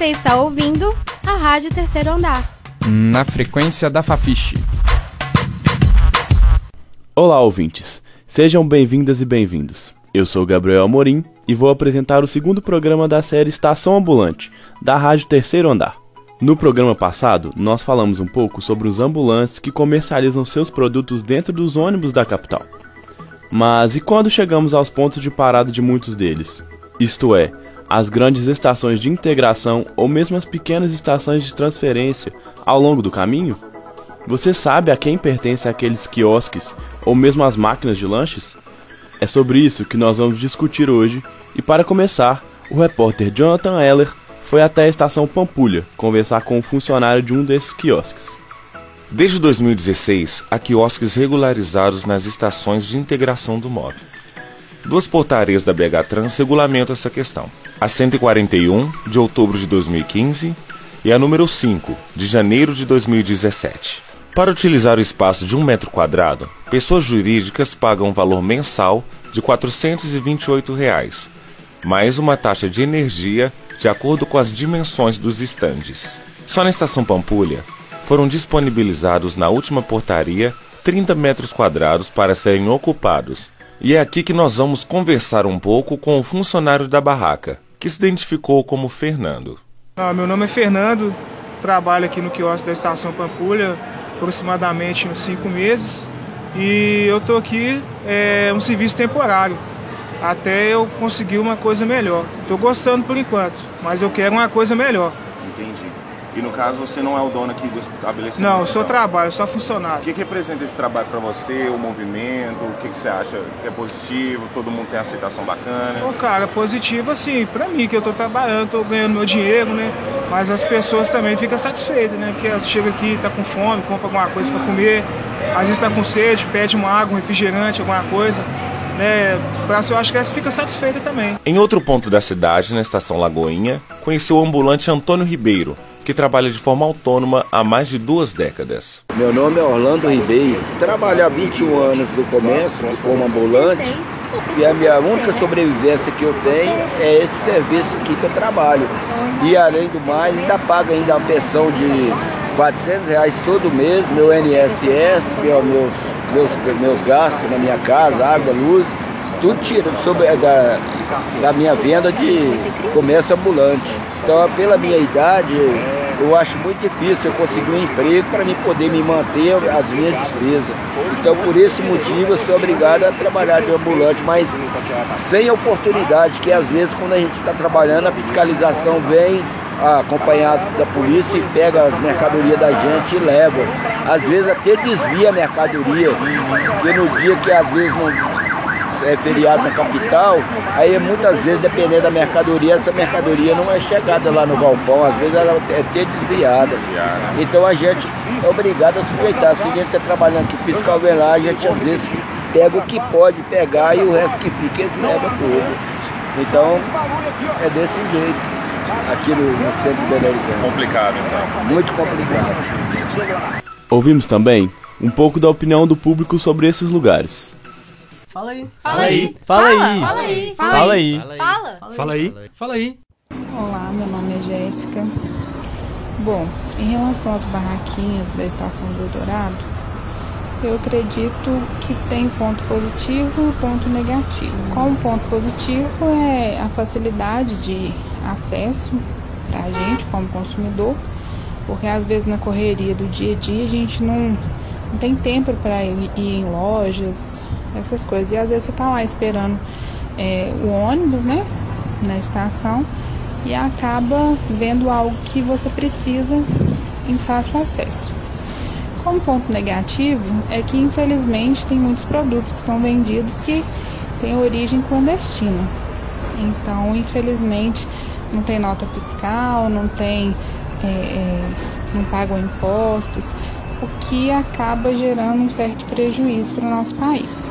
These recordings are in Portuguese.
Você está ouvindo a Rádio Terceiro Andar. Na frequência da Fafiche. Olá, ouvintes. Sejam bem-vindas e bem-vindos. Eu sou Gabriel Amorim e vou apresentar o segundo programa da série Estação Ambulante, da Rádio Terceiro Andar. No programa passado, nós falamos um pouco sobre os ambulantes que comercializam seus produtos dentro dos ônibus da capital. Mas e quando chegamos aos pontos de parada de muitos deles? Isto é, as grandes estações de integração ou mesmo as pequenas estações de transferência ao longo do caminho? Você sabe a quem pertencem aqueles quiosques ou mesmo as máquinas de lanches? É sobre isso que nós vamos discutir hoje e para começar, o repórter Jonathan Eller foi até a estação Pampulha conversar com um funcionário de um desses quiosques. Desde 2016, há quiosques regularizados nas estações de integração do móvel. Duas portarias da BH Trans regulamentam essa questão. A 141, de outubro de 2015, e a número 5, de janeiro de 2017. Para utilizar o espaço de um metro quadrado, pessoas jurídicas pagam um valor mensal de 428 reais, mais uma taxa de energia de acordo com as dimensões dos estandes. Só na estação Pampulha foram disponibilizados na última portaria 30 metros quadrados para serem ocupados. E é aqui que nós vamos conversar um pouco com o funcionário da barraca, que se identificou como Fernando. Ah, meu nome é Fernando, trabalho aqui no quiosque da estação Pampulha aproximadamente uns cinco meses e eu estou aqui é um serviço temporário até eu conseguir uma coisa melhor. Estou gostando por enquanto, mas eu quero uma coisa melhor. Entendi. E no caso você não é o dono aqui do estabelecimento? Não, eu sou trabalho, eu sou funcionário. O que, que representa esse trabalho para você, o movimento? O que, que você acha que é positivo? Todo mundo tem aceitação bacana? Pô, cara, positivo assim, para mim que eu estou trabalhando, estou ganhando meu dinheiro, né? Mas as pessoas também ficam satisfeitas, né? Porque chega aqui, tá com fome, compra alguma coisa para comer, às vezes está com sede, pede uma água, um refrigerante, alguma coisa né, eu acho que essa fica satisfeita também. Em outro ponto da cidade, na estação Lagoinha, conheceu o ambulante Antônio Ribeiro, que trabalha de forma autônoma há mais de duas décadas. Meu nome é Orlando Ribeiro. Trabalho há 21 anos no comércio como ambulante e a minha única sobrevivência que eu tenho é esse serviço aqui que eu trabalho. E além do mais, ainda pago ainda a pensão de 400 reais todo mês, meu NSS, meu, meus meus, meus gastos na minha casa, água, luz, tudo tira sobre, da, da minha venda de comércio ambulante. Então, pela minha idade, eu acho muito difícil eu conseguir um emprego para me poder me manter as minhas despesas. Então, por esse motivo, eu sou obrigado a trabalhar de ambulante, mas sem oportunidade, que às vezes quando a gente está trabalhando, a fiscalização vem acompanhado da polícia e pega as mercadorias da gente e leva. Às vezes até desvia a mercadoria, porque no dia que às vezes não é feriado na capital, aí muitas vezes, dependendo da mercadoria, essa mercadoria não é chegada lá no galpão, às vezes ela é até desviada. Então a gente é obrigado a sujeitar. Se a gente está trabalhando aqui fiscal lá, a gente às vezes pega o que pode pegar e o resto que fica eles levam tudo. Então é desse jeito aqui no, no centro de Belo Horizonte. Complicado, então. Muito complicado. Ouvimos também um pouco da opinião do público sobre esses lugares. Fala aí. Fala aí. Fala aí. Fala aí. Fala aí. Fala. Fala aí. Fala aí. Olá, meu nome é Jéssica. Bom, em relação às barraquinhas da Estação do Eldorado, eu acredito que tem ponto positivo e ponto negativo. Como ponto positivo é a facilidade de acesso para a gente como consumidor, porque às vezes na correria do dia a dia a gente não, não tem tempo para ir, ir, em lojas, essas coisas. E às vezes você está lá esperando é, o ônibus, né, na estação e acaba vendo algo que você precisa em fácil acesso. Como ponto negativo é que infelizmente tem muitos produtos que são vendidos que têm origem clandestina. Então, infelizmente, não tem nota fiscal, não tem, é, é, não pagam impostos, o que acaba gerando um certo prejuízo para o nosso país.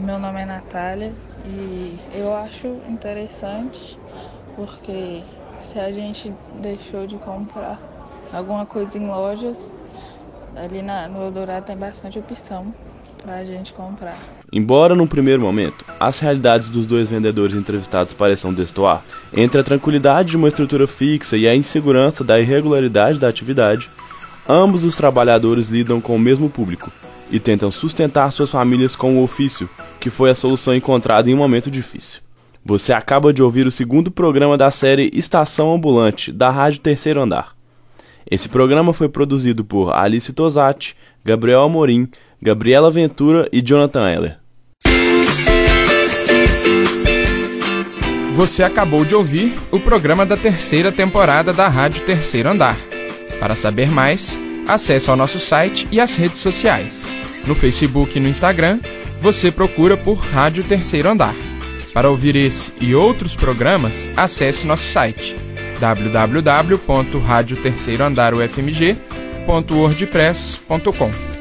Meu nome é Natália e eu acho interessante porque se a gente deixou de comprar alguma coisa em lojas, ali na, no Eldorado tem bastante opção pra gente comprar. Embora num primeiro momento as realidades dos dois vendedores entrevistados pareçam destoar, entre a tranquilidade de uma estrutura fixa e a insegurança da irregularidade da atividade, ambos os trabalhadores lidam com o mesmo público e tentam sustentar suas famílias com o ofício, que foi a solução encontrada em um momento difícil. Você acaba de ouvir o segundo programa da série Estação Ambulante, da Rádio Terceiro Andar. Esse programa foi produzido por Alice Tosati, Gabriel Amorim, Gabriela Ventura e Jonathan Heller. Você acabou de ouvir o programa da terceira temporada da Rádio Terceiro Andar. Para saber mais, acesse ao nosso site e as redes sociais. No Facebook e no Instagram, você procura por Rádio Terceiro Andar. Para ouvir esse e outros programas, acesse nosso site www.radioterceiroandarufmg.wordpress.com.